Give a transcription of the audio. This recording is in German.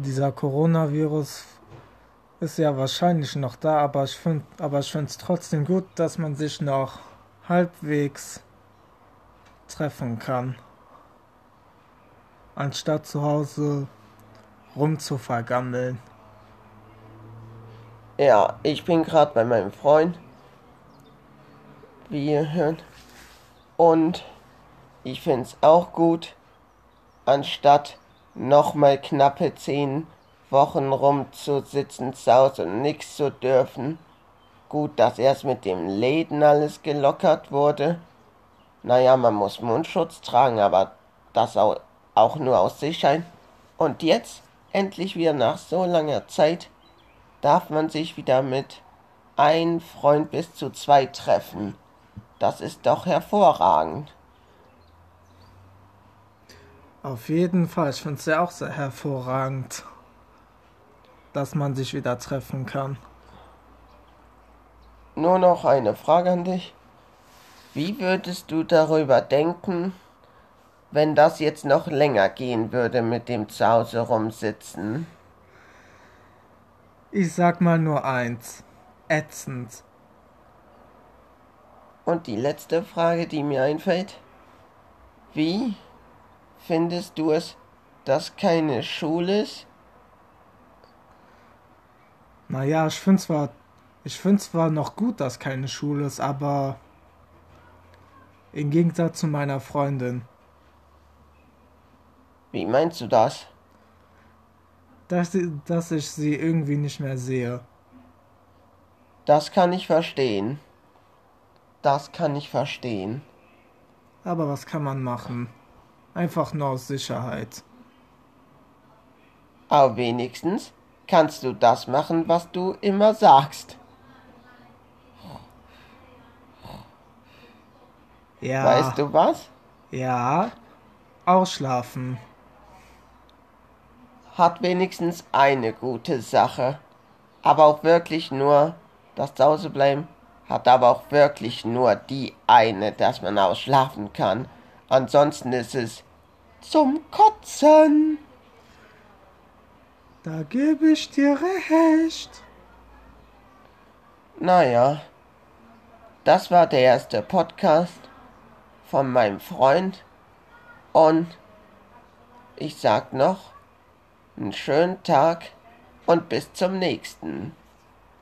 dieser Coronavirus ist ja wahrscheinlich noch da, aber ich finde es trotzdem gut, dass man sich noch halbwegs treffen kann. Anstatt zu Hause rumzuvergammeln. Ja, ich bin gerade bei meinem Freund. Wie ihr hört. Und ich finde es auch gut, anstatt nochmal knappe zehn Wochen rumzusitzen zu Hause und nichts zu dürfen. Gut, dass erst mit dem Läden alles gelockert wurde. Naja, man muss Mundschutz tragen, aber das auch, auch nur aus Sicherheit. Und jetzt, endlich wieder nach so langer Zeit, darf man sich wieder mit ein Freund bis zu zwei treffen. Das ist doch hervorragend. Auf jeden Fall, ich finde es ja auch sehr hervorragend, dass man sich wieder treffen kann. Nur noch eine Frage an dich. Wie würdest du darüber denken, wenn das jetzt noch länger gehen würde mit dem Zuhause rumsitzen? Ich sag mal nur eins. Ätzend. Und die letzte Frage, die mir einfällt. Wie findest du es, dass keine Schule ist? Naja, ich finde zwar, ich finde zwar noch gut, dass keine Schule ist, aber im Gegensatz zu meiner Freundin. Wie meinst du das? Dass, dass ich sie irgendwie nicht mehr sehe. Das kann ich verstehen. Das kann ich verstehen. Aber was kann man machen? Einfach nur aus Sicherheit. Aber wenigstens kannst du das machen, was du immer sagst. Ja. Weißt du was? Ja. Ausschlafen. Hat wenigstens eine gute Sache. Aber auch wirklich nur das Zuhausebleiben hat aber auch wirklich nur die eine, dass man ausschlafen kann. Ansonsten ist es zum Kotzen. Da gebe ich dir recht. Naja, das war der erste Podcast von meinem Freund und ich sag noch einen schönen Tag und bis zum nächsten.